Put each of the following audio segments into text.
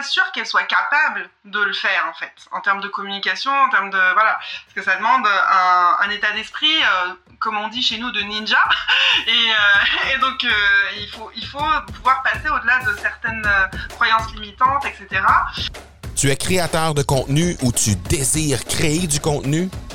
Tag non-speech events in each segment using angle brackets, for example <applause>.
pas sûr qu'elle soit capable de le faire en fait, en termes de communication, en termes de voilà, parce que ça demande un, état d'esprit, euh, comme on dit chez nous, de ninja, <laughs> et, euh, et donc euh, il faut il faut pouvoir passer au-delà de certaines croyances limitantes, etc. Tu es créateur de contenu ou tu désires créer du contenu?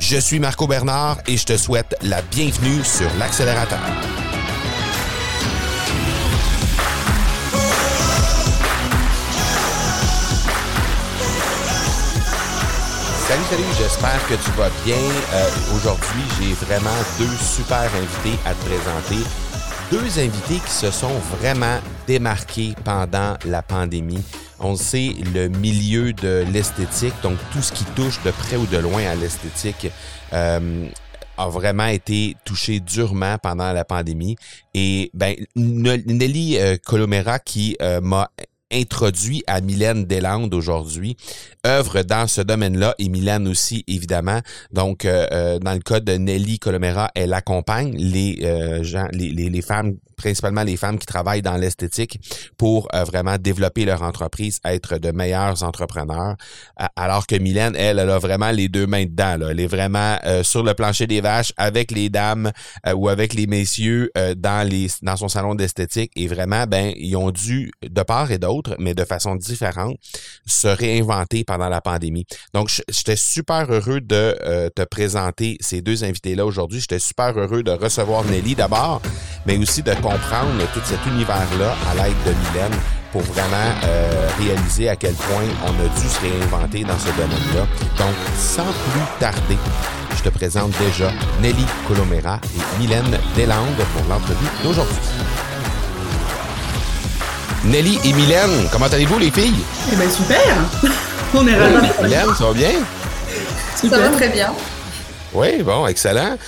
Je suis Marco Bernard et je te souhaite la bienvenue sur l'accélérateur. Salut, salut, j'espère que tu vas bien. Euh, Aujourd'hui, j'ai vraiment deux super invités à te présenter. Deux invités qui se sont vraiment démarqués pendant la pandémie. On sait, le milieu de l'esthétique, donc tout ce qui touche de près ou de loin à l'esthétique, euh, a vraiment été touché durement pendant la pandémie. Et ben Nelly euh, Colomera qui euh, m'a introduit à Mylène Deslandes aujourd'hui, œuvre dans ce domaine-là et Mylène aussi, évidemment. Donc, dans le cas de Nelly Colomera, elle accompagne les gens, les, les, femmes, principalement les femmes qui travaillent dans l'esthétique pour vraiment développer leur entreprise, être de meilleurs entrepreneurs. alors que Mylène, elle, elle a vraiment les deux mains dedans. Là. Elle est vraiment sur le plancher des vaches avec les dames ou avec les messieurs dans les dans son salon d'esthétique et vraiment, ben, ils ont dû, de part et d'autre, mais de façon différente, se réinventer pendant la pandémie. Donc, j'étais super heureux de euh, te présenter ces deux invités-là aujourd'hui. J'étais super heureux de recevoir Nelly d'abord, mais aussi de comprendre tout cet univers-là à l'aide de Mylène pour vraiment euh, réaliser à quel point on a dû se réinventer dans ce domaine-là. Donc, sans plus tarder, je te présente déjà Nelly Colomera et Mylène Deslandes pour l'entrevue d'aujourd'hui. Nelly et Mylène, comment allez-vous les filles? Eh bien super! <laughs> On est ravis. Mylène, ça va bien? Super. Ça va très bien. Oui, bon, excellent.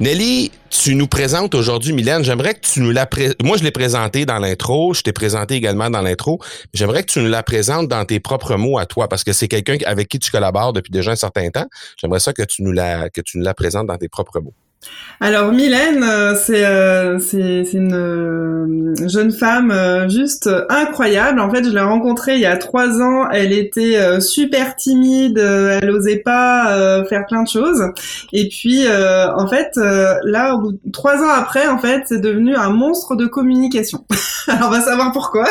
Nelly, tu nous présentes aujourd'hui, Mylène. J'aimerais que tu nous la présentes. Moi, je l'ai présenté dans l'intro. Je t'ai présenté également dans l'intro. J'aimerais que tu nous la présentes dans tes propres mots à toi, parce que c'est quelqu'un avec qui tu collabores depuis déjà un certain temps. J'aimerais ça que tu nous la, que tu nous la présentes dans tes propres mots. Alors Mylène, euh, c'est euh, une euh, jeune femme juste incroyable. En fait, je l'ai rencontrée il y a trois ans. Elle était super timide, elle osait pas faire plein de choses. Et puis, en fait, là, au bout de trois ans après, en fait, c'est devenu un monstre de communication. <laughs> Alors, on va savoir pourquoi.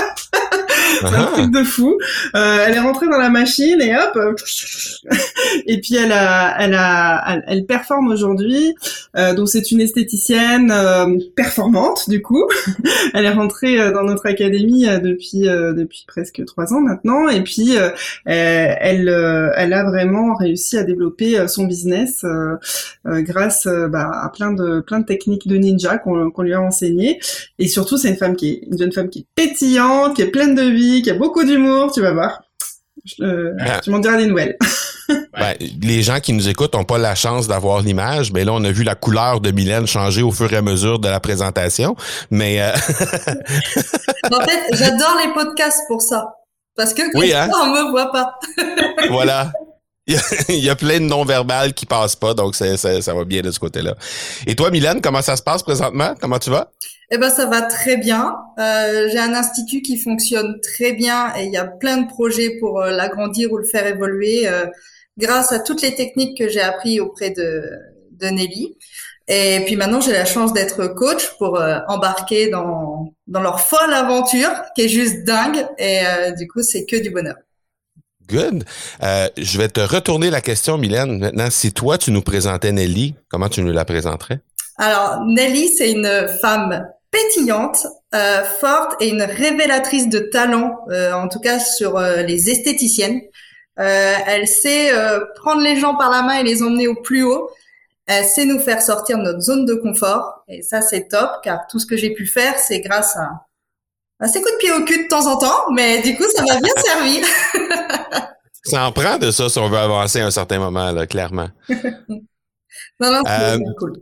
<laughs> c'est un ah. truc de fou. Euh, elle est rentrée dans la machine et hop, <laughs> et puis elle a, elle a, elle, performe aujourd'hui. Euh, donc c'est une esthéticienne euh, performante du coup. <laughs> elle est rentrée euh, dans notre académie euh, depuis depuis presque trois ans maintenant, et puis elle, elle a vraiment réussi à développer son business grâce bah, à plein de plein de techniques de ninja qu'on qu'on lui a enseignées. Et surtout, c'est une femme qui est une jeune femme qui est pétillante, qui est pleine de vie qui a beaucoup d'humour, tu vas voir. Euh, ah. Tu m'en diras des nouvelles. <laughs> ben, les gens qui nous écoutent n'ont pas la chance d'avoir l'image, mais là, on a vu la couleur de Mylène changer au fur et à mesure de la présentation. Mais euh... <laughs> en fait, j'adore les podcasts pour ça. Parce que oui, hein? on me voit pas. <laughs> <laughs> voilà. Il y, a, plein de non-verbales qui passent pas, donc ça, ça va bien de ce côté-là. Et toi, Mylène, comment ça se passe présentement? Comment tu vas? Eh ben ça va très bien. Euh, j'ai un institut qui fonctionne très bien et il y a plein de projets pour euh, l'agrandir ou le faire évoluer euh, grâce à toutes les techniques que j'ai appris auprès de, de Nelly. Et puis maintenant j'ai la chance d'être coach pour euh, embarquer dans dans leur folle aventure qui est juste dingue et euh, du coup c'est que du bonheur. Good. je vais te retourner la question, Mylène. Maintenant, si toi tu nous présentais Nelly, comment tu nous la présenterais? Alors Nelly, c'est une femme pétillante, euh, forte et une révélatrice de talent, euh, en tout cas sur euh, les esthéticiennes. Elle sait prendre les gens par la main et les emmener au plus haut. Elle sait nous faire sortir de notre zone de confort. Et ça, c'est top, car tout ce que j'ai pu faire, c'est grâce à, à ces coups de pied au cul de temps en temps. Mais du coup, ça m'a bien <laughs> servi. Ça en prend de ça si on veut avancer à un certain moment, là, clairement. <laughs> non, non, c'est cool.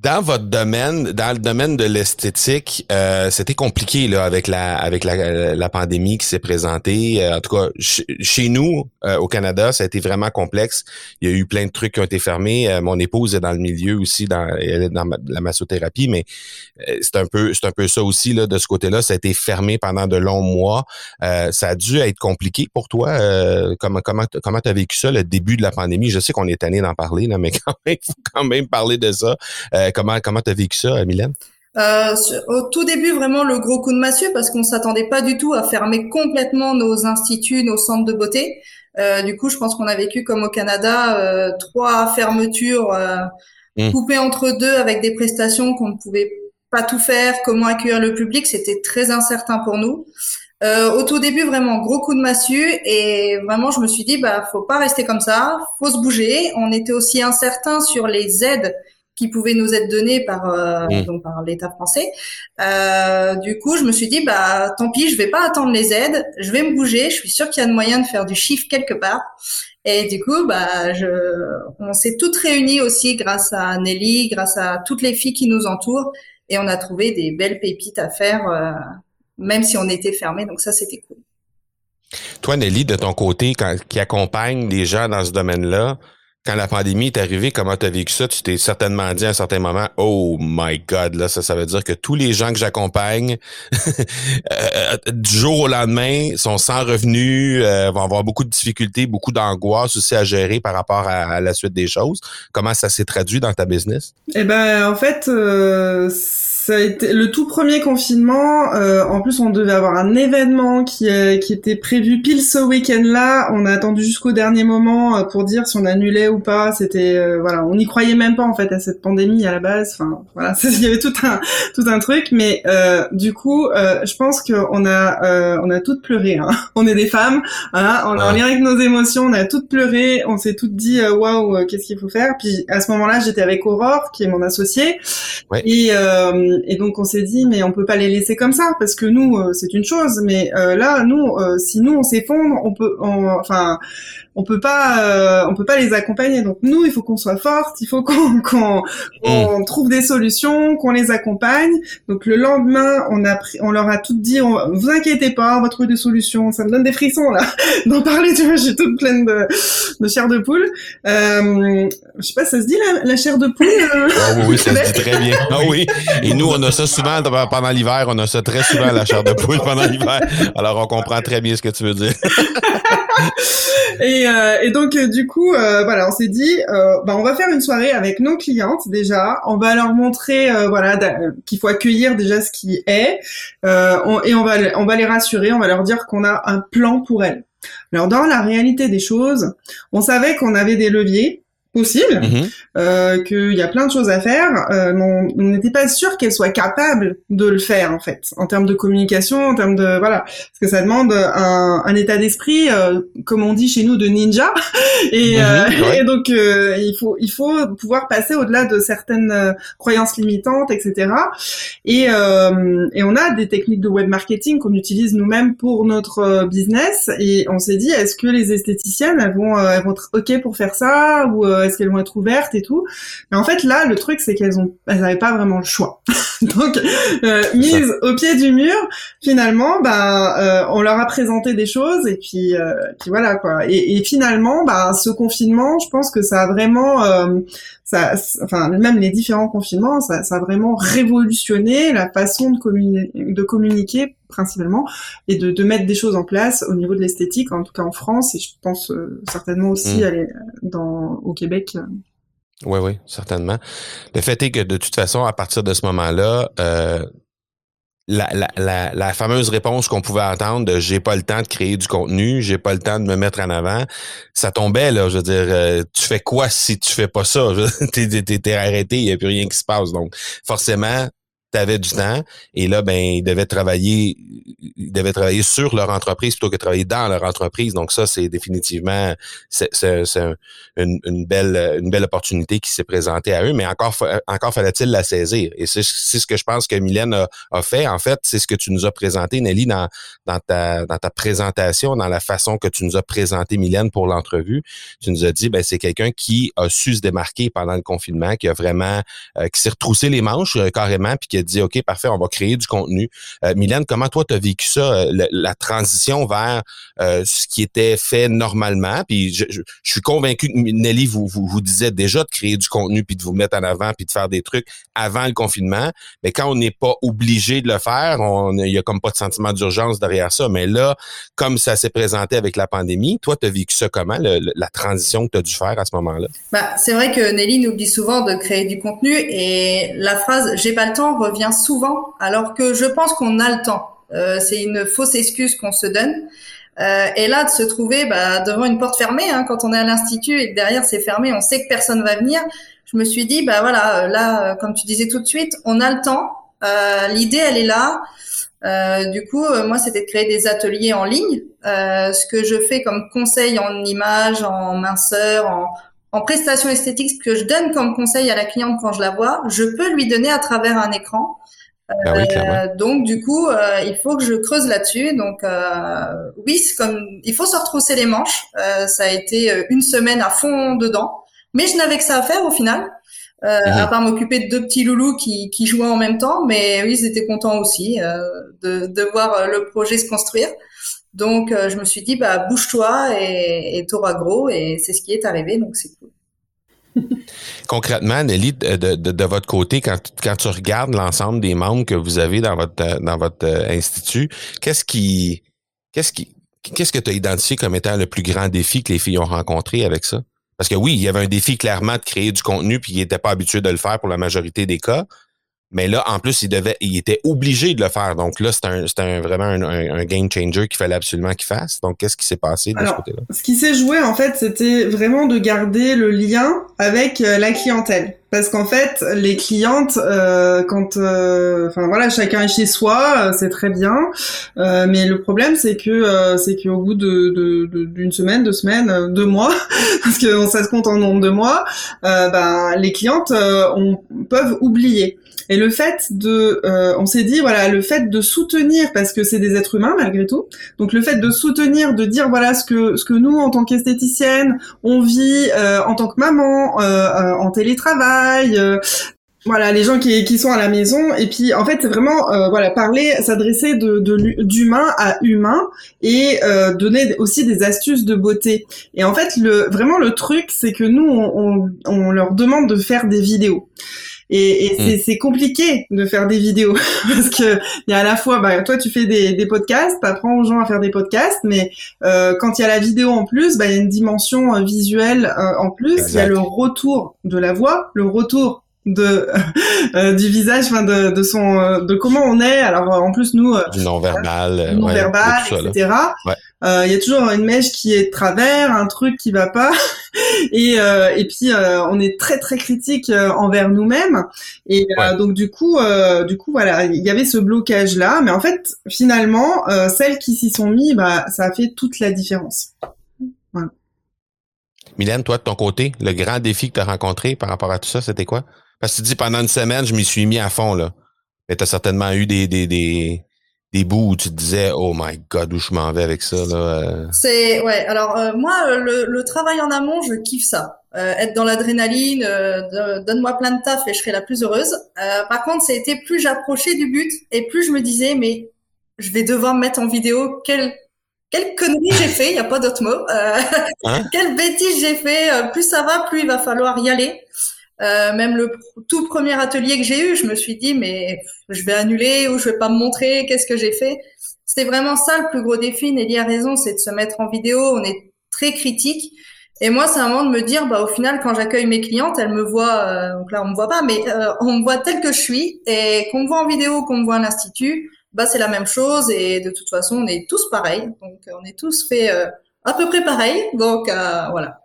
Dans votre domaine, dans le domaine de l'esthétique, euh, c'était compliqué là avec la avec la, la pandémie qui s'est présentée. Euh, en tout cas, chez nous euh, au Canada, ça a été vraiment complexe. Il y a eu plein de trucs qui ont été fermés. Euh, mon épouse est dans le milieu aussi, dans, elle est dans la massothérapie, mais c'est un peu c'est un peu ça aussi là de ce côté-là. Ça a été fermé pendant de longs mois. ça a dû être compliqué pour toi. comment comment comment t'as vécu ça le début de la pandémie? Je sais qu'on est tanné d'en parler là, mais <laughs> quand même, faut quand même parler de ça. Euh, comment comment t'as vécu ça, Mylène? Euh, au tout début, vraiment le gros coup de massue parce qu'on s'attendait pas du tout à fermer complètement nos instituts, nos centres de beauté. Euh, du coup, je pense qu'on a vécu comme au Canada trois fermetures mmh. coupées entre deux avec des prestations qu'on ne pouvait pas tout faire. Comment accueillir le public, c'était très incertain pour nous. au tout début, vraiment gros coup de massue et vraiment, je me suis dit, bah, faut pas rester comme ça, faut se bouger. On était aussi incertain sur les aides qui pouvaient nous être donnés par euh, mmh. donc par l'État français. Euh, du coup, je me suis dit bah tant pis, je vais pas attendre les aides, je vais me bouger. Je suis sûre qu'il y a de moyen de faire du chiffre quelque part. Et du coup, bah je, on s'est toutes réunies aussi grâce à Nelly, grâce à toutes les filles qui nous entourent, et on a trouvé des belles pépites à faire, euh, même si on était fermé. Donc ça, c'était cool. Toi, Nelly, de ton côté, quand, qui accompagne des gens dans ce domaine-là, quand la pandémie est arrivée, comment tu as vécu ça? Tu t'es certainement dit à un certain moment, oh my God, là, ça, ça veut dire que tous les gens que j'accompagne <laughs> euh, du jour au lendemain sont sans revenus, euh, vont avoir beaucoup de difficultés, beaucoup d'angoisse aussi à gérer par rapport à, la suite des choses. Comment ça s'est traduit dans ta business? Eh ben, en fait, euh, ça a été le tout premier confinement. Euh, en plus, on devait avoir un événement qui, euh, qui était prévu pile ce week-end-là. On a attendu jusqu'au dernier moment euh, pour dire si on annulait ou pas. C'était voilà, on n'y croyait même pas en fait à cette pandémie à la base. Enfin voilà, <laughs> il y avait tout un tout un truc. Mais du coup, je pense qu'on a on a toutes pleuré. Hein. <laughs> On est des femmes, voilà, on est en lien avec nos émotions. On a toutes pleuré. On s'est toutes dit waouh, qu'est-ce qu'il faut faire. Puis à ce moment-là, j'étais avec Aurore, qui est mon associée, ouais. et et donc on s'est dit mais on peut pas les laisser comme ça parce que nous euh, c'est une chose, mais euh, là nous euh, si nous on s'effondre, on peut, enfin on peut pas on peut pas les accompagner. Donc nous il faut qu'on soit forte, il faut <laughs> qu'on qu'on mm. trouve des solutions, qu'on les accompagne. Donc le lendemain on a pris, on leur a tout dit, on, vous inquiétez pas, on va trouver des solutions. Ça me donne des frissons là <laughs> d'en parler. Tu vois, j'ai toute pleine de, de chair de poule. Euh, je sais pas, ça se dit la, chair de poule. Ah oui, ça se dit très bien. Ah oui. Et nous on a ça souvent pendant l'hiver. On a ça très souvent, la chair de poule pendant l'hiver. Alors, on comprend très bien ce que tu veux dire. <laughs> <laughs> et, euh, et, donc, euh, du coup, euh, voilà, on s'est dit, euh, bah, on va faire une soirée avec nos clientes déjà. On va leur montrer, euh, voilà, qu'il faut accueillir déjà ce qui est, on, et on va, on va les rassurer. On va leur dire qu'on a un plan pour elles. Alors, dans la réalité des choses, on savait qu'on avait des leviers possible, mhm. euh, qu'il y a plein de choses à faire. Euh, on n'était pas sûr qu'elle soit capable de le faire en fait, en termes de communication, en termes de voilà, parce que ça demande un, un état d'esprit, euh, comme on dit chez nous, de ninja. <laughs> Et, mhm, et donc il faut il faut pouvoir passer au-delà de certaines croyances limitantes, etc. Et et on a des techniques de web marketing qu'on utilise nous-mêmes pour notre business. Et on s'est dit, est-ce que les esthéticiennes elles vont elles vont être ok pour faire ça ou est-ce qu'elles vont être ouvertes et tout. Mais en fait, là, le truc, c'est qu'elles ont, elles n'avaient pas vraiment le choix. <laughs> Donc, euh, mise au pied du mur, finalement, bah, euh, on leur a présenté des choses et puis, euh, puis voilà quoi. Et, et, finalement, bah, ce confinement, je pense que ça a vraiment, euh, ça, enfin, même les différents confinements, ça, ça a vraiment révolutionné la façon de, communi de communiquer principalement et de, de, mettre des choses en place au niveau de l'esthétique, en tout cas en France et je pense euh, certainement aussi mmh. aller dans au Québec. Oui, oui, certainement. Le fait est que de toute façon, à partir de ce moment-là, euh, la, la, la, la, fameuse réponse qu'on pouvait entendre de j'ai pas le temps de créer du contenu, j'ai pas le temps de me mettre en avant, ça tombait là. Je veux dire, euh, tu fais quoi si tu fais pas ça? <laughs> T'es es, arrêté, il y a plus rien qui se passe. Donc forcément, tu avais du temps. Et là ben ils devaient travailler ils devaient travailler sur leur entreprise plutôt que travailler dans leur entreprise. Donc ça c'est définitivement c'est une, une, belle une belle opportunité qui s'est présentée à eux. Mais encore encore fallait-il la saisir. Et c'est ce que je pense que Mylène a, fait. En fait c'est ce que tu nous as présenté Nelly dans dans ta dans ta présentation dans la façon que tu nous as présenté Mylène pour l'entrevue. Tu nous as dit ben c'est quelqu'un qui a su se démarquer pendant le confinement qui a vraiment euh, qui s'est retroussé les manches euh, carrément puis qui dit, OK, parfait, on va créer du contenu. Euh, Mylène, comment toi, tu as vécu ça, euh, la, transition vers euh, ce qui était fait normalement? Puis je, suis convaincu que Nelly vous, vous, disait déjà de créer du contenu, puis de vous mettre en avant, puis de faire des trucs avant le confinement. Mais quand on n'est pas obligé de le faire, il y a comme pas de sentiment d'urgence derrière ça. Mais là, comme ça s'est présenté avec la pandémie, toi, tu as vécu ça comment, la transition que tu as dû faire à ce moment-là? Bah, c'est vrai que Nelly nous dit souvent de créer du contenu et la phrase j'ai pas le temps revient souvent, alors que je pense qu'on a le temps. Euh, c'est une fausse excuse qu'on se donne. Euh, et là, de se trouver bah, devant une porte fermée, hein, quand on est à l'institut et que derrière c'est fermé, on sait que personne va venir. Je me suis dit, bah voilà, euh, là, comme tu disais tout de suite, on a le temps. L'idée, elle est là. du coup, moi, c'était de créer des ateliers en ligne. ce que je fais comme conseil en image, en minceur, en, en prestation esthétique, ce que je donne comme conseil à la cliente quand je la vois, je peux lui donner à travers un écran. Ah euh, donc du coup, euh, il faut que je creuse là-dessus. Donc euh, oui, comme il faut se retrousser les manches. Euh, ça a été une semaine à fond dedans, mais je n'avais que ça à faire au final, mhm. à part m'occuper de deux petits loulous qui, qui jouaient en même temps. Mais oui, ils étaient contents aussi de, de voir le projet se construire. Donc, euh, je me suis dit, bah, bouge-toi et t'auras gros. Et c'est ce qui est arrivé, donc c'est cool. <laughs> Concrètement, Nelly, de, de, votre côté, quand, quand tu regardes l'ensemble des membres que vous avez dans votre dans votre euh, institut, qu'est-ce qui qu'est-ce qui qu'est-ce que tu as identifié comme étant le plus grand défi que les filles ont rencontré avec ça? Parce que oui, il y avait un défi clairement de créer du contenu, puis ils n'étaient pas habitués de le faire pour la majorité des cas. Mais là, en plus, il devait, il était obligé de le faire. Donc là, c'était un, un, vraiment un, un, game changer qu'il fallait absolument qu'il fasse. Donc, qu'est-ce qui s'est passé de ce côté-là? Ce qui s'est joué, en fait, c'était vraiment de garder le lien avec euh, la clientèle. Parce qu'en fait, les clientes, euh, quand, euh, enfin voilà, chacun est chez soi, c'est très bien. mais le problème, c'est que c'est qu'au bout de d'une semaine, deux semaines, deux mois, <laughs> parce que ça se compte en nombre de mois, ben les clientes on, peuvent oublier. Et le fait de, euh, on s'est dit voilà, le fait de soutenir parce que c'est des êtres humains malgré tout. Donc le fait de soutenir, de dire voilà ce que ce que nous en tant qu'esthéticienne on vit euh, en tant que maman, euh, en télétravail, voilà les gens qui, qui sont à la maison. Et puis en fait c'est vraiment euh, voilà parler s'adresser de d'humain à humain et euh, donner aussi des astuces de beauté. Et en fait le vraiment le truc c'est que nous on, on leur demande de faire des vidéos et, et mm. c'est compliqué de faire des vidéos <laughs> parce que il y a à la fois, bah, toi tu fais des, des podcasts, t'apprends aux gens à faire des podcasts, mais euh, quand il y a la vidéo en plus, bah, il y a une dimension euh, visuelle euh, en plus. Il y a le retour de la voix, le retour de <laughs> euh, du visage, enfin de, de son, euh, de comment on est. Alors en plus nous, du non verbal, non verbal, etc. Il y a toujours une mèche qui est de travers, un truc qui va pas, <laughs> et et puis on est très très critique envers nous-mêmes. Et donc du coup, du coup voilà, il y avait ce blocage là, mais en fait finalement celles qui s'y sont mis, bah ça a fait toute la différence. Voilà. Mylène, toi de ton côté, le grand défi que tu as rencontré par rapport à tout ça, c'était quoi? Parce que tu dis pendant une semaine, je m'y suis mis à fond, là. Mais t'as certainement eu des, des, des, des bouts où tu te disais, oh my god, où je m'en vais avec ça, là. Euh. C'est, ouais. Alors, euh, moi, le, le, travail en amont, je kiffe ça. Euh, être dans l'adrénaline, donne-moi plein de taf et je serai la plus heureuse. par contre, c'était plus j'approchais du but et plus je me disais, mais je vais devoir me mettre en vidéo quelle quelle connerie j'ai fait, il n'y a pas d'autre mot. Hein? <laughs> quelle bêtise j'ai fait, plus ça va, plus il va falloir y aller. Euh, même le tout premier atelier que j'ai eu, je me suis dit mais je vais annuler ou je vais pas me montrer, qu'est-ce que j'ai fait? C'était vraiment ça le plus gros défi. Nelly a raison, c'est de se mettre en vidéo. On est très critique. Et moi, c'est un moment de me dire, bah au final, quand j'accueille mes clientes, elles me voient. Euh, donc là, on me voit pas, mais euh, on me voit tel que je suis. Et qu'on me voit en vidéo, qu'on me voit à l'institut, bah c'est la même chose. Et de toute façon, on est tous pareils. Donc on est tous fait à peu près pareil. Donc voilà.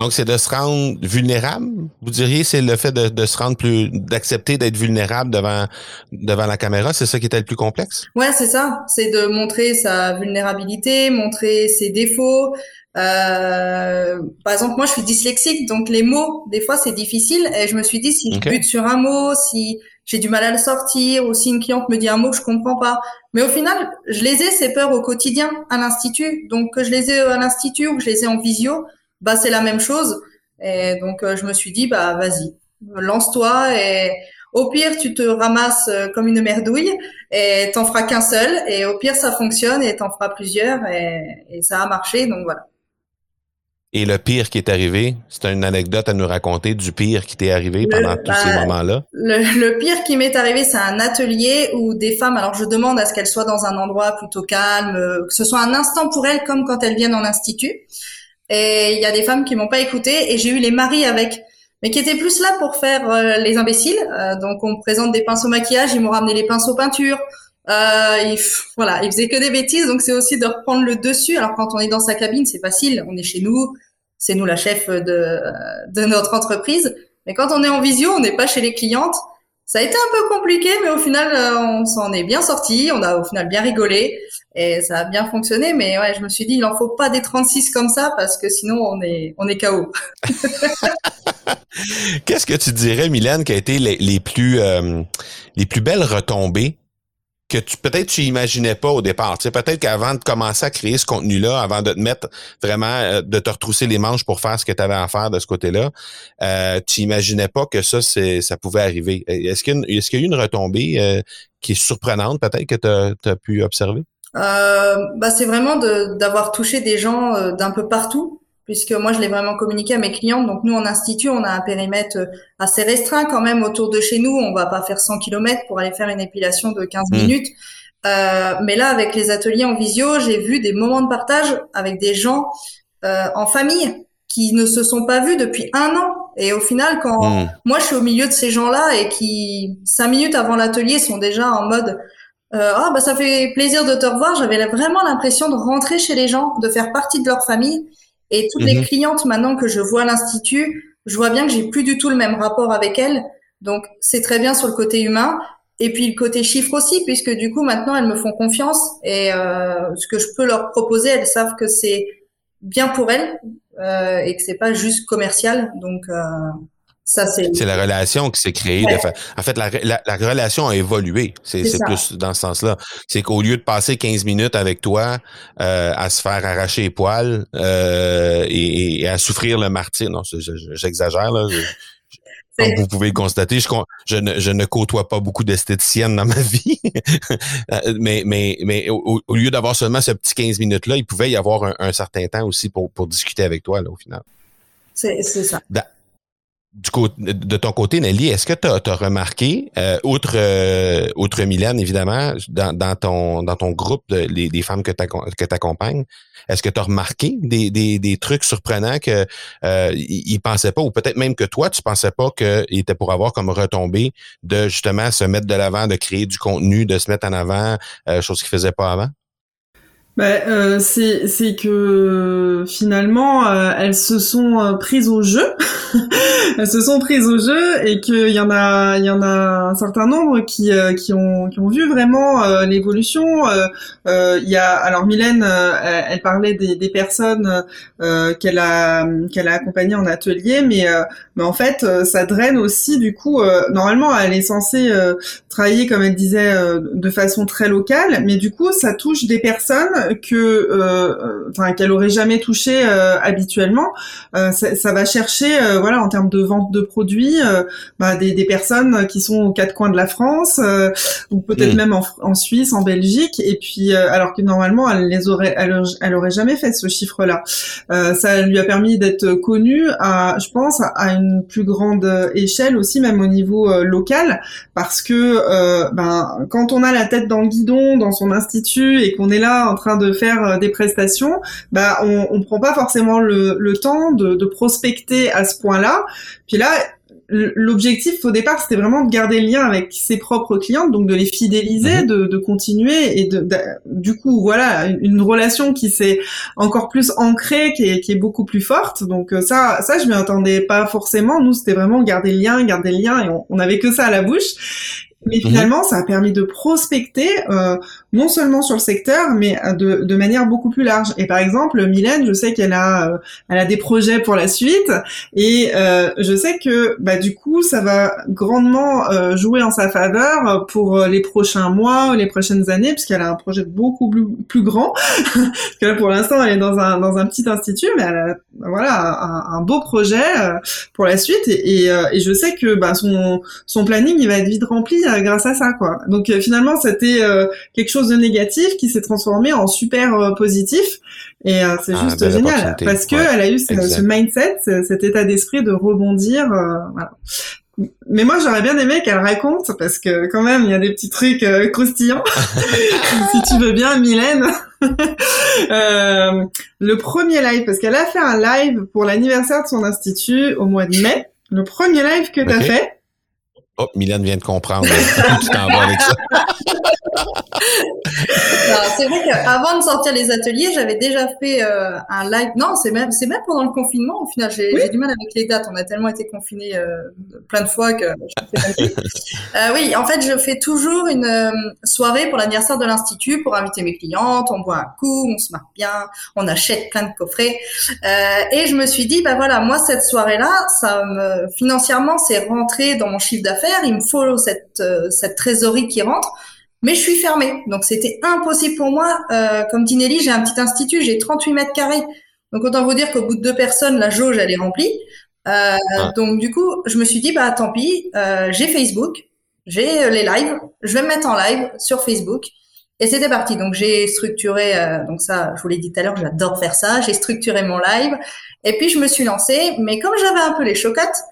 Donc, c'est de se rendre vulnérable. Vous diriez, c'est le fait de, de se rendre plus, d'accepter d'être vulnérable devant devant la caméra. C'est ça qui était le plus complexe? Ouais, c'est ça. C'est de montrer sa vulnérabilité, montrer ses défauts. Euh, par exemple, moi, je suis dyslexique, donc les mots, des fois, c'est difficile. Et je me suis dit, si je bute sur un mot, si j'ai du mal à le sortir, ou si une cliente me dit un mot que je comprends pas. Mais au final, je les ai ces peurs au quotidien à l'institut. Donc que je les ai à l'institut ou que je les ai en visio, bah c'est la même chose. Et donc euh, je me suis dit bah vas-y, lance-toi et au pire tu te ramasses euh, comme une merdouille et t'en feras qu'un seul et au pire ça fonctionne et t'en feras plusieurs et, et ça a marché donc voilà. Et le pire qui est arrivé, c'est une anecdote à nous raconter du pire qui t'est arrivé pendant tous ces bah, moments-là? Le, le, pire qui m'est arrivé, c'est un atelier où des femmes, alors je demande à ce qu'elles soient dans un endroit plutôt calme, euh, que ce soit un instant pour elles comme quand elles viennent en institut. Et il y a des femmes qui m'ont pas écouté et j'ai eu les maris avec, mais qui étaient plus là pour faire euh, les imbéciles. Euh, donc on me présente des pinceaux maquillage, ils m'ont ramené les pinceaux peinture. Euh, ils, voilà, ils faisaient que des bêtises, donc c'est aussi de reprendre le dessus. Alors quand on est dans sa cabine, c'est facile, on est chez nous, c'est nous la chef de, de notre entreprise. Mais quand on est en visio, on n'est pas chez les clientes. Ça a été un peu compliqué, mais au final, on s'en est bien sorti. On a au final bien rigolé et ça a bien fonctionné. Mais ouais, je me suis dit, il en faut pas des 36 comme ça parce que sinon on est on est KO. <laughs> Qu'est-ce que tu dirais, Mylène, qui a été les, les plus euh, les plus belles retombées que tu peut-être tu imaginais pas au départ? Peut-être qu'avant de commencer à créer ce contenu-là, avant de te mettre vraiment, euh, de te retrousser les manches pour faire ce que tu avais à faire de ce côté-là, euh, tu imaginais pas que ça, ça pouvait arriver. Est-ce qu'il y y a eu une retombée qui est surprenante peut-être que tu as pu observer? Euh, bah c'est vraiment de, d'avoir touché des gens euh, d'un peu partout puisque moi je l'ai vraiment communiqué à mes clients. Donc nous en institut, on a un périmètre euh, assez restreint quand même autour de chez nous. On va pas faire 100 km pour aller faire une épilation de 15 mmh. minutes. Euh, mais là, avec les ateliers en visio, j'ai vu des moments de partage avec des gens euh, en famille qui ne se sont pas vus depuis un an. Et au final, quand mmh. moi je suis au milieu de ces gens-là et qui cinq minutes avant l'atelier sont déjà en mode euh, ah bah ça fait plaisir de te revoir. J'avais vraiment l'impression de rentrer chez les gens, de faire partie de leur famille. Et toutes les mhm. clientes maintenant que je vois à l'institut, je vois bien que j'ai plus du tout le même rapport avec elles. Donc c'est très bien sur le côté humain. Et puis le côté chiffre aussi, puisque du coup maintenant elles me font confiance et euh, ce que je peux leur proposer, elles savent que c'est bien pour elles euh, et que c'est pas juste commercial. Donc euh, c'est la relation qui s'est créée. en fait, la, la, relation a évolué. C'est plus dans ce sens-là. C'est qu'au lieu de passer 15 minutes avec toi euh, à se faire arracher les poils euh, et, à souffrir le martyr, non, j'exagère là. Comme vous pouvez le constater, je, je, ne, je ne côtoie pas beaucoup d'esthéticiennes dans ma <laughs> vie. Euh, mais mais, mais au, lieu d'avoir seulement ce petit 15 minutes-là, il pouvait y avoir un, certain temps aussi pour, pour discuter avec toi, là, au final. C'est ça du de ton côté, Nelly, est-ce que tu as, remarqué, euh, outre, euh, outre Mylène, évidemment, dans, ton, dans ton groupe, les, des femmes que tu accompagnes, est-ce que tu as remarqué des, des, des, trucs surprenants que euh, ils pensaient pas, ou peut-être même que toi, tu pensais pas qu'il était pour avoir comme retombée de justement se mettre de l'avant, de créer du contenu, de se mettre en avant, euh, chose qu'ils faisaient pas avant? Ben, euh, c'est que finalement euh, elles se sont euh, prises au jeu, <laughs> elles se sont prises au jeu et qu'il y en a il y en a un certain nombre qui euh, qui ont qui ont vu vraiment l'évolution. Il y a alors Mylène, elle, elle, parlait des, des personnes qu'elle a qu'elle a accompagnées en atelier, mais mais en fait ça draine aussi du coup. normalement elle est censée travailler comme elle disait de façon très locale, mais du coup ça touche des personnes que, euh, enfin, qu'elle aurait jamais touché euh, habituellement. Euh, ça, ça, va chercher, voilà, en termes de vente de produits, bah, des, des, personnes qui sont aux quatre coins de la France ou peut-être mm. même en, en, Suisse, en Belgique. Et puis, alors que normalement, elle les aurait, elle, elle aurait jamais fait ce chiffre-là. ça lui a permis d'être connue à, je pense, à une plus grande échelle aussi, même au niveau local, parce que ben, quand on a la tête dans le guidon dans son institut et qu'on est là en train de faire euh, des prestations, bah on, on prend pas forcément le, le temps de, de, prospecter à ce point-là. Puis là, l'objectif au départ, c'était vraiment de garder le lien avec ses propres clientes, donc de les fidéliser, mhm. de, de, continuer et de, du coup, voilà, une, relation qui s'est encore plus ancrée, qui est, qui est beaucoup plus forte. Donc euh, ça, ça, je m'y attendais pas forcément. Nous, c'était vraiment garder le lien, garder le lien, et on, on avait que ça à la bouche. Mais mhm. finalement, ça a permis de prospecter euh, non seulement sur le secteur, mais euh, de, de, manière beaucoup plus large. Et par exemple, Mylène, je sais qu'elle a, euh, elle a des projets pour la suite, et euh, je sais que bah, du coup, ça va grandement euh, jouer en sa faveur pour les prochains mois, les prochaines années, puisqu'elle a un projet beaucoup plus, plus grand. <laughs> parce que là, pour l'instant, elle est dans un, dans un petit institut, mais elle a voilà un, un beau projet pour la suite. Et, et, et je sais que bah, son, son planning, il va être vite rempli euh, grâce à ça quoi. Donc euh, finalement c'était euh, quelque chose de négatif qui s'est transformé en super positif et c'est ah, juste génial parce que elle a eu ce, mindset, cet état d'esprit de rebondir. voilà. Mais moi, j'aurais bien aimé qu'elle raconte, parce que quand même, il y a des petits trucs croustillants. <laughs> <laughs> si tu veux bien, Mylène. <laughs> euh, le premier live, parce qu'elle a fait un live pour l'anniversaire de son institut au mois de mai. Le premier live que tu as fait, Oh, Mylène vient de comprendre. <laughs> tu t'en vas avec ça. c'est vrai qu'avant de sortir les ateliers, j'avais déjà fait euh, un live. Non, c'est même, c'est même pendant le confinement. Au final, j'ai, du mal avec les dates. On a tellement été confinés euh, plein de fois que je fais <laughs> euh, Oui, en fait, je fais toujours une euh, soirée pour l'anniversaire de l'institut pour inviter mes clientes. On boit un coup, on se marre bien, on achète plein de coffrets. et je me suis dit, bah voilà, moi cette soirée-là, ça me financièrement, c'est rentré dans mon chiffre d'affaires il me faut cette, euh, cette trésorerie qui rentre, mais je suis fermée. Donc c'était impossible pour moi. Euh, comme dit Nelly, j'ai un petit institut, j'ai 38 mètres carrés. Donc autant vous dire qu'au bout de deux personnes, la jauge, elle est remplie. Euh, ah. Donc du coup, je me suis dit, bah tant pis, j'ai Facebook, j'ai les lives, je vais me mettre en live sur Facebook. Et c'était parti. Donc j'ai structuré, donc ça, je vous l'ai dit tout à l'heure, j'adore faire ça. J'ai structuré mon live. Et puis je me suis lancée. Mais comme j'avais un peu les chocottes,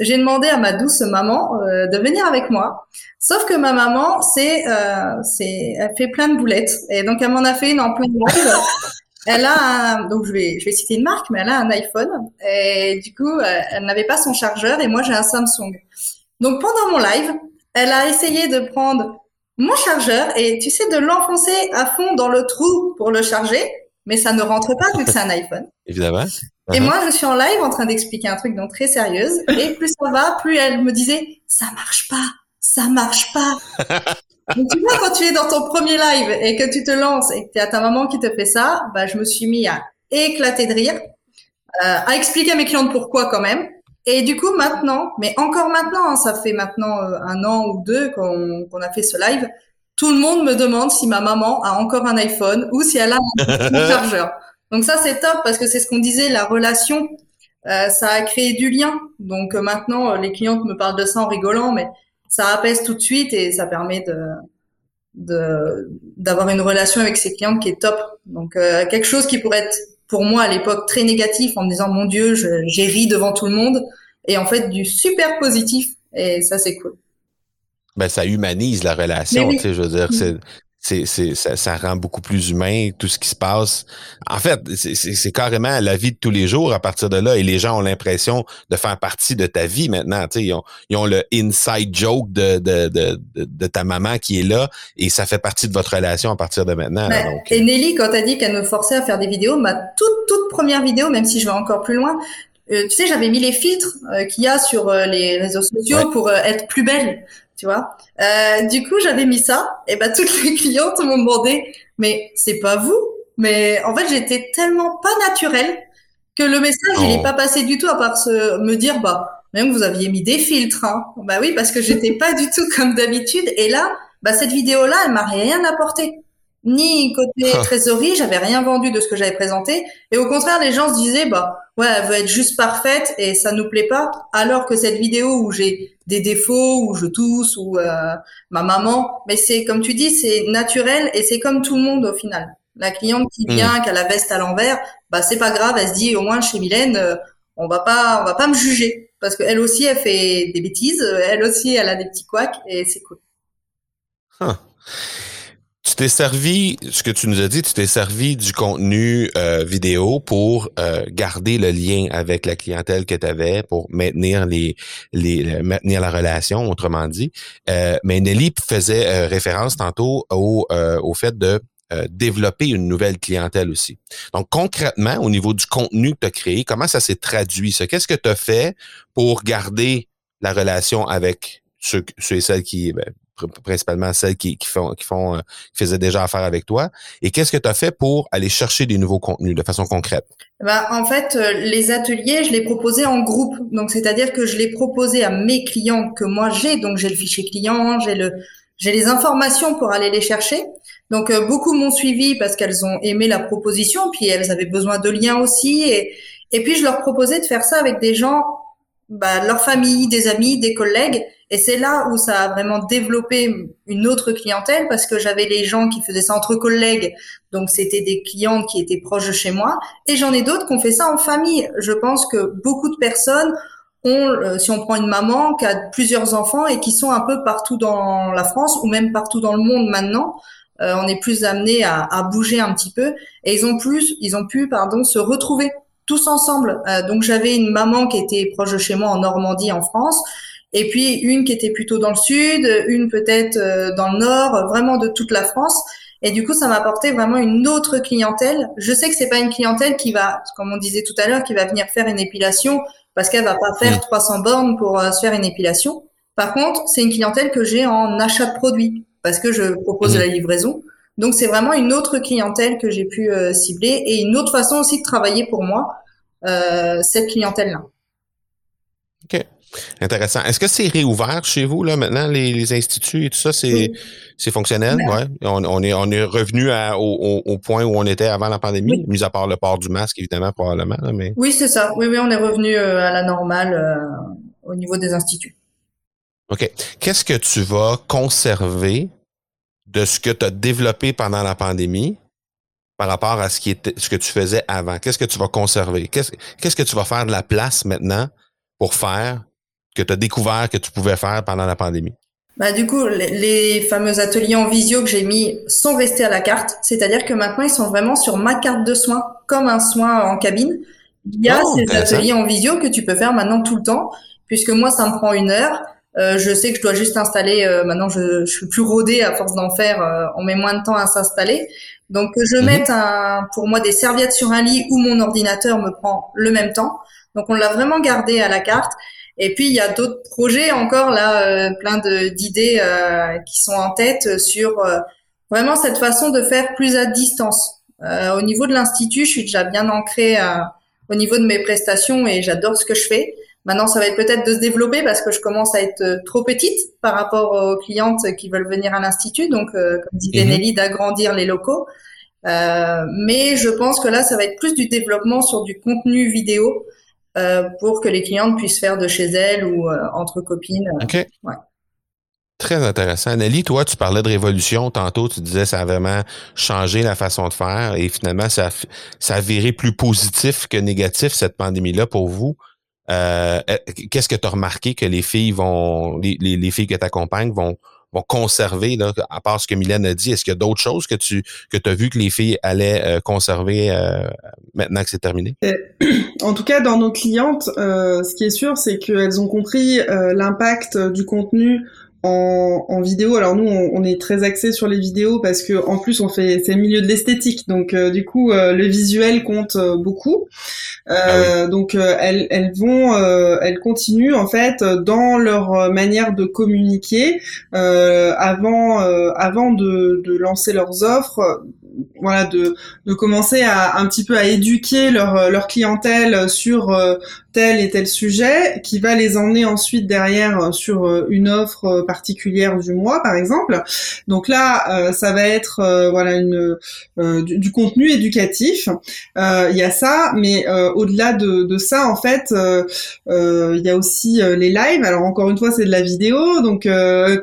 j'ai demandé à ma douce maman euh, de venir avec moi. Sauf que ma maman, c'est, euh, c'est, elle fait plein de boulettes et donc elle m'en a fait une en plein de <laughs> Elle a un, donc je vais, je vais citer une marque, mais elle a un iPhone et du coup, euh, elle n'avait pas son chargeur et moi j'ai un Samsung. Donc pendant mon live, elle a essayé de prendre mon chargeur et tu sais de l'enfoncer à fond dans le trou pour le charger, mais ça ne rentre pas vu que c'est un iPhone. Évidemment. Et uh-huh. moi, je suis en live en train d'expliquer un truc donc très sérieuse. Et plus ça va, plus elle me disait, ça marche pas, ça marche pas. <laughs> donc, tu vois, quand tu es dans ton premier live et que tu te lances et que tu as ta maman qui te fait ça, bah, je me suis mis à éclater de rire, euh, à expliquer à mes clientes pourquoi quand même. Et du coup, maintenant, mais encore maintenant, hein, ça fait maintenant euh, un an ou deux qu'on a fait ce live, tout le monde me demande si ma maman a encore un iPhone ou si elle a un <laughs> chargeur. Donc ça, c'est top parce que c'est ce qu'on disait, la relation, euh, ça a créé du lien. Donc euh, maintenant, euh, les clientes me parlent de ça en rigolant, mais ça apaise tout de suite et ça permet de d'avoir une relation avec ses clientes qui est top. Donc quelque chose qui pourrait être pour moi à l'époque très négatif en me disant mon Dieu, j'ai ri devant tout le monde et en fait du super positif et ça c'est cool. Ben ça humanise la relation, tu sais, je veux dire, c'est c'est, ça, ça, rend beaucoup plus humain tout ce qui se passe. En fait, c'est, c'est carrément la vie de tous les jours à partir de là. Et les gens ont l'impression de faire partie de ta vie maintenant. Ils ont, ils ont le inside joke de, de, de, de, ta maman qui est là et ça fait partie de votre relation à partir de maintenant. et euh, Nelly, quand t'as dit qu'elle me forçait à faire des vidéos, ma toute, toute première vidéo, même si je vais encore plus loin, euh, tu sais, j'avais mis les filtres euh, qu'il y a sur les réseaux sociaux pour être plus belle tu vois. Euh, du coup, j'avais mis ça, et ben toutes les <laughs> clientes m'ont demandé, mais c'est pas vous. Mais en fait, j'étais tellement pas naturelle que le message, il est oh. pas passé du tout à part se, me dire, bah, même vous aviez mis des filtres, hein. Bah oui, parce que j'étais pas du tout comme d'habitude. Et là, bah cette vidéo-là, elle m'a rien apporté ni côté trésorerie, j'avais rien vendu de ce que j'avais présenté. Et au contraire, les gens se disaient, bah ouais, elle veut être juste parfaite et ça nous plaît pas. Alors que cette vidéo où j'ai des défauts, où je tousse, ou euh, ma maman, mais c'est comme tu dis, c'est naturel et c'est comme tout le monde au final. La cliente qui hmm. vient, qui a la veste à l'envers, bah c'est pas grave, elle se dit au moins chez Mylène, euh, on va pas, on va pas me juger parce qu'elle aussi elle fait des bêtises, elle aussi elle a des petits couacs et c'est cool tu t'es servi, ce que tu nous as dit, tu t'es servi du contenu euh, vidéo pour euh, garder le lien avec la clientèle que tu avais, pour maintenir les, les maintenir la relation, autrement dit. Euh, mais Nelly faisait référence tantôt au, au fait de développer une nouvelle clientèle aussi. Donc concrètement, au niveau du contenu que tu as créé, comment ça s'est traduit? Ça? Qu'est-ce que tu as fait pour garder la relation avec ceux, ceux et celles qui, ben, principalement celles qui, font, qui font, euh, qui faisaient déjà affaire avec toi. Et qu'est-ce que tu as fait pour aller chercher des nouveaux contenus de façon concrète? Bah, en fait, euh, les ateliers, je les proposais en groupe. Donc, c'est-à-dire que je les proposais à mes clients que moi j'ai. Donc, j'ai le fichier client, j'ai le, j'ai les informations pour aller les chercher. Donc, euh, beaucoup m'ont suivi parce qu'elles ont aimé la proposition, puis elles avaient besoin de liens aussi. Et, et puis, je leur proposais de faire ça avec des gens, bah, leur famille, des amis, des collègues et c'est là où ça a vraiment développé une autre clientèle parce que j'avais les gens qui faisaient ça entre collègues, donc c'était des clientes qui étaient proches de chez moi, et j'en ai d'autres qui ont fait ça en famille. Je pense que beaucoup de personnes ont, euh, si on prend une maman qui a plusieurs enfants et qui sont un peu partout dans la France ou même partout dans le monde maintenant, euh, on est plus amené à, bouger un petit peu et ils ont plus, ils ont pu, pardon, se retrouver tous ensemble. Euh, donc j'avais une maman qui était proche de chez moi en Normandie, en France et puis une qui était plutôt dans le sud, une peut-être euh, dans le nord, vraiment de toute la France. Et du coup, ça m'a apporté vraiment une autre clientèle. Je sais que c'est pas une clientèle qui va, comme on disait tout à l'heure, qui va venir faire une épilation parce qu'elle va pas faire 300 bornes pour euh, se faire une épilation. Par contre, c'est une clientèle que j'ai en achat de produits parce que je propose la livraison. Donc, c'est vraiment une autre clientèle que j'ai pu euh, cibler et une autre façon aussi de travailler pour moi euh, cette clientèle-là. OK. Intéressant. Est-ce que c'est réouvert chez vous là maintenant les, instituts et tout ça? C'est c'est fonctionnel? Ouais. On, est on est revenu au, point où on était avant la pandémie, mis à part le port du masque évidemment probablement mais Oui c'est ça. Oui oui on est revenu euh, à la normale euh, au niveau des instituts. Ok. Qu'est-ce que tu vas conserver de ce que tu as développé pendant la pandémie par rapport à ce qui était ce que tu faisais avant? Qu'est-ce que tu vas conserver? Qu'est-ce qu'est-ce que tu vas faire de la place maintenant pour faire que tu as découvert que tu pouvais faire pendant la pandémie? Bah, du coup, les, fameux ateliers en visio que j'ai mis sont restés à la carte. C'est-à-dire que maintenant, ils sont vraiment sur ma carte de soins, comme un soin en cabine. Il y a oh, ces ateliers en visio que tu peux faire maintenant tout le temps, puisque moi, ça me prend une heure. Euh, je sais que je dois juste installer. Euh, maintenant, je, je suis plus rodée à force d'en faire. Euh, on met moins de temps à s'installer. Donc, que je mhm. mette un, pour moi des serviettes sur un lit ou mon ordinateur me prend le même temps. Donc, on l'a vraiment gardé à la carte. Et puis il y a d'autres projets encore là, euh, plein d'idées euh, qui sont en tête sur euh, vraiment cette façon de faire plus à distance. au niveau de l'institut, je suis déjà bien ancrée au niveau de mes prestations et j'adore ce que je fais. Maintenant, ça va être peut-être de se développer parce que je commence à être trop petite par rapport aux clientes qui veulent venir à l'institut. Donc, comme dit mhm. Nelly, d'agrandir les locaux. Euh, mais je pense que là, ça va être plus du développement sur du contenu vidéo euh, pour que les clientes puissent faire de chez elles ou euh, entre copines. Euh, OK. Très intéressant. Nelly, toi, tu parlais de révolution tantôt, tu disais que ça a vraiment changé la façon de faire et finalement, ça, ça a viré plus positif que négatif, cette pandémie-là, pour vous. Qu'est-ce que tu as remarqué que les filles vont, les, les filles que tu accompagnes vont, vont conserver, là, à part ce que Mylène a dit? Est-ce qu'il y a d'autres choses que tu que as vu que les filles allaient euh, conserver euh, maintenant que c'est terminé? Euh, <clears throat> en tout cas, dans nos clientes, ce qui est sûr, c'est qu'elles ont compris l'impact du contenu en, en, vidéo. Alors nous, on, est très axé sur les vidéos parce que en plus, on fait c'est le milieu de l'esthétique, donc du coup, le visuel compte beaucoup. Ah donc elles, elles vont, elles continuent en fait dans leur manière de communiquer avant, avant de, de lancer leurs offres voilà de, de commencer à un petit peu à éduquer leur, leur clientèle sur tel et tel sujet qui va les emmener ensuite derrière euh, sur euh, une offre euh, particulière du mois par exemple. Donc là ça va être voilà une du, contenu éducatif. Il y a ça, mais au-delà de, de, ça en fait il y a aussi les lives. Alors encore une fois c'est de la vidéo donc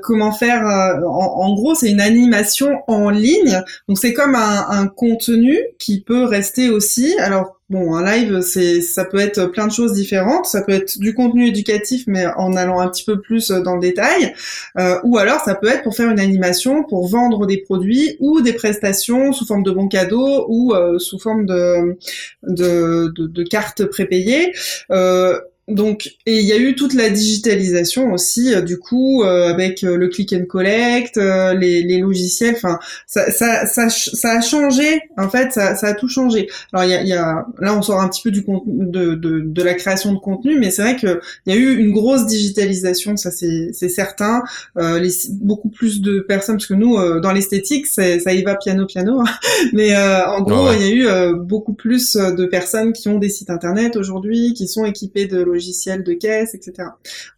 comment faire en, gros c'est une animation en ligne. Donc c'est comme un, un, contenu qui peut rester aussi. Alors Bon, un live, c'est, ça peut être plein de choses différentes. Ça peut être du contenu éducatif, mais en allant un petit peu plus dans le détail. Euh, ou alors, ça peut être pour faire une animation, pour vendre des produits ou des prestations sous forme de bons cadeaux ou euh, sous forme de, de, de, de cartes prépayées. Euh, donc, et il y a eu toute la digitalisation aussi, euh, du coup, euh, avec euh, le click and collect, les, les, logiciels. Enfin, ça, ça, ça, ça, a changé. En fait, ça, ça a tout changé. Alors, il y a, y a, là, on sort un petit peu du de, de, de la création de contenu, mais c'est vrai que il y a eu une grosse digitalisation, ça c'est certain. les, beaucoup plus de personnes, parce que nous, dans l'esthétique, ça y va piano piano. Hein. <laughs> mais en gros, il y a eu beaucoup plus de personnes qui ont des sites internet aujourd'hui, qui sont équipés de logiciels de caisse, etc.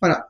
Voilà.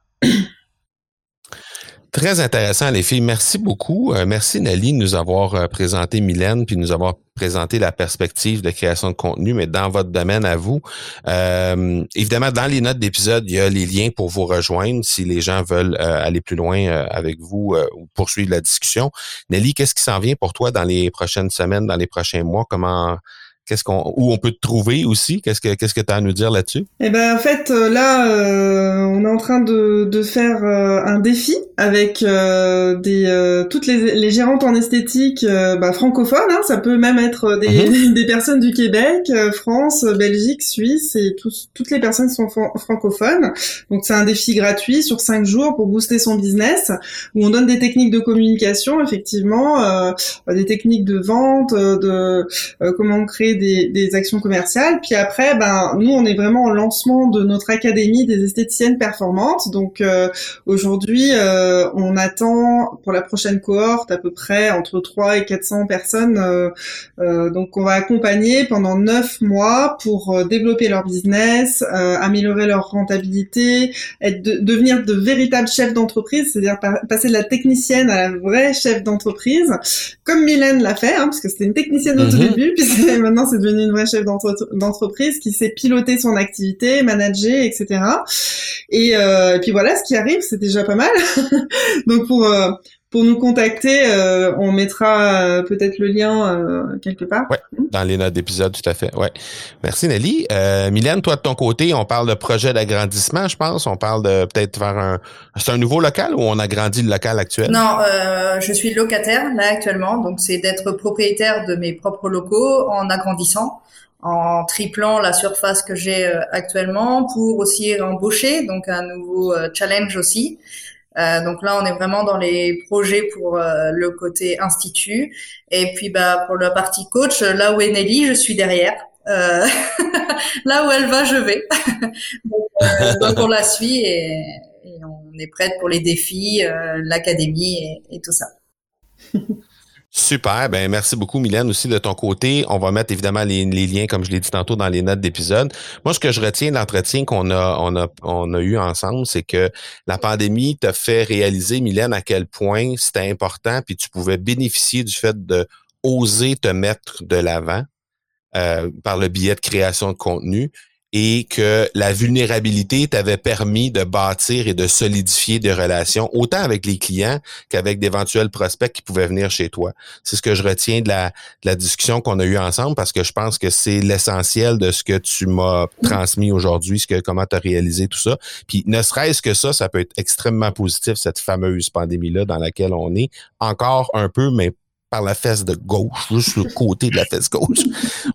Très intéressant, les filles. Merci beaucoup. Euh, merci, Nelly, de nous avoir euh, présenté Mylène, puis de nous avoir présenté la perspective de création de contenu, mais dans votre domaine à vous. Euh, évidemment, dans les notes d'épisode, il y a les liens pour vous rejoindre si les gens veulent aller plus loin avec vous ou poursuivre la discussion. Nelly, qu'est-ce qui s'en vient pour toi dans les prochaines semaines, dans les prochains mois? Comment Qu'est-ce qu'on où on peut te trouver aussi? Qu'est-ce que qu'est-ce que tu as à nous dire là-dessus? Eh ben en fait euh, là euh, on est en train de, de faire euh, un défi avec des toutes les, les, gérantes en esthétique bah, francophones hein, ça peut même être des, mhm. <laughs> des personnes du Québec, France, Belgique, Suisse et tous, toutes les personnes sont francophones. Donc c'est un défi gratuit sur cinq jours pour booster son business où on donne des techniques de communication effectivement, des techniques de vente, de comment créer des, actions commerciales. Puis après, ben nous, on est vraiment en lancement de notre académie des esthéticiennes performantes. Donc euh, aujourd'hui, euh, on attend pour la prochaine cohorte à peu près entre 3 et 400 personnes. Euh, donc on va accompagner pendant 9 mois pour développer leur business, améliorer leur rentabilité, être devenir de véritables chefs d'entreprise, c'est-à-dire passer de la technicienne à la vraie chef d'entreprise, comme Mylène l'a fait, hein, parce que c'était une technicienne au tout mhm. début, puis maintenant c'est devenu une vraie chef d'entreprise qui sait piloter son activité, manager, etc. Euh, et, puis voilà, ce qui arrive, c'est déjà pas mal. <laughs> Donc pour euh, pour nous contacter, euh, on mettra peut-être le lien quelque part. Ouais, dans les notes d'épisode, tout à fait. Ouais. Merci Nelly. Euh, Mylène, toi de ton côté, on parle de projet d'agrandissement, je pense. On parle de peut-être faire un. C'est un nouveau local ou on agrandit le local actuel? Non, euh, je suis locataire là actuellement, donc c'est d'être propriétaire de mes propres locaux en agrandissant en triplant la surface que j'ai actuellement pour aussi embaucher, donc un nouveau challenge aussi. Euh, donc là, on est vraiment dans les projets pour euh, le côté institut. Et puis, bah, pour la partie coach, là où est Nelly, je suis derrière. Euh, <laughs> là où elle va, je vais. <laughs> donc, on la suit et, on est prête pour les défis, l'académie et, et tout ça. <laughs> Super, ben merci beaucoup Mylène aussi de ton côté. On va mettre évidemment les, liens, comme je l'ai dit tantôt, dans les notes d'épisode. Moi, ce que je retiens de l'entretien qu'on a, on a, on a eu ensemble, c'est que la pandémie t'a fait réaliser, Mylène, à quel point c'était important, puis tu pouvais bénéficier du fait de oser te mettre de l'avant euh, par le biais de création de contenu et que la vulnérabilité t'avait permis de bâtir et de solidifier des relations, autant avec les clients qu'avec d'éventuels prospects qui pouvaient venir chez toi. C'est ce que je retiens de la, discussion qu'on a eue ensemble parce que je pense que c'est l'essentiel de ce que tu m'as transmis aujourd'hui, ce que comment tu as réalisé tout ça. Puis ne serait-ce que ça, ça peut être extrêmement positif, cette fameuse pandémie-là dans laquelle on est. Encore un peu, mais par la fesse de gauche, juste le côté de la fesse gauche.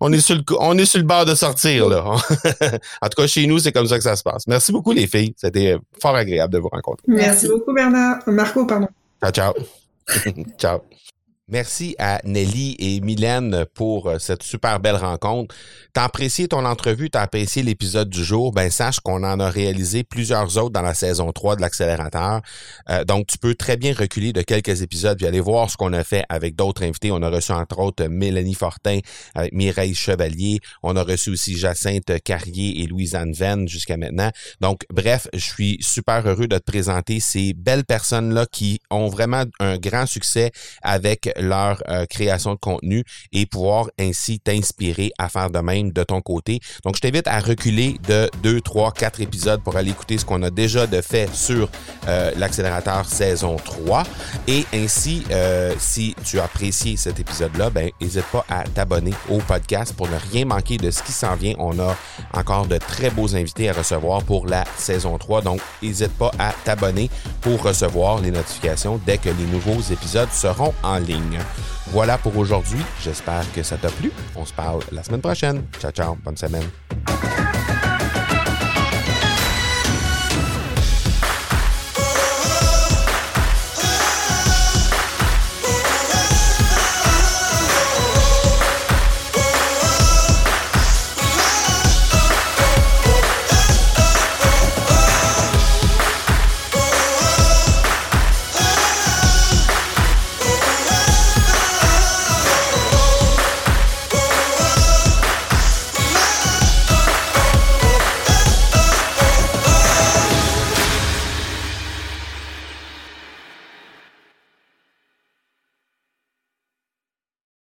On est sur le, on est sur le bord de sortir, là. <laughs> en tout cas, chez nous, c'est comme ça que ça se passe. Merci beaucoup, les filles. C'était fort agréable de vous rencontrer. Merci, beaucoup, Bernard. Marco, pardon. Ciao, ciao. <laughs> ciao. Merci à Nelly et Mylène pour euh, cette super belle rencontre. T'as apprécié ton entrevue, t'as apprécié l'épisode du jour, ben sache qu'on en a réalisé plusieurs autres dans la saison 3 de l'accélérateur. Euh, donc tu peux très bien reculer de quelques épisodes puis aller voir ce qu'on a fait avec d'autres invités. On a reçu entre autres Mélanie Fortin avec Mireille Chevalier, on a reçu aussi Jacinthe Carrier et Louise-Anne Venn jusqu'à maintenant. Donc bref, je suis super heureux de te présenter ces belles personnes là qui ont vraiment un grand succès avec leur euh, création de contenu et pouvoir ainsi t'inspirer à faire de même de ton côté. Donc, je t'invite à reculer de 2, 3, 4 épisodes pour aller écouter ce qu'on a déjà de fait sur euh, l'accélérateur saison 3. Et ainsi, euh, si tu as apprécié cet épisode-là, ben, n'hésite pas à t'abonner au podcast pour ne rien manquer de ce qui s'en vient. On a encore de très beaux invités à recevoir pour la saison 3. Donc, n'hésite pas à t'abonner pour recevoir les notifications dès que les nouveaux épisodes seront en Voilà pour aujourd'hui. J'espère que ça t'a plu. On se parle la semaine prochaine. Ciao, ciao. Bonne semaine.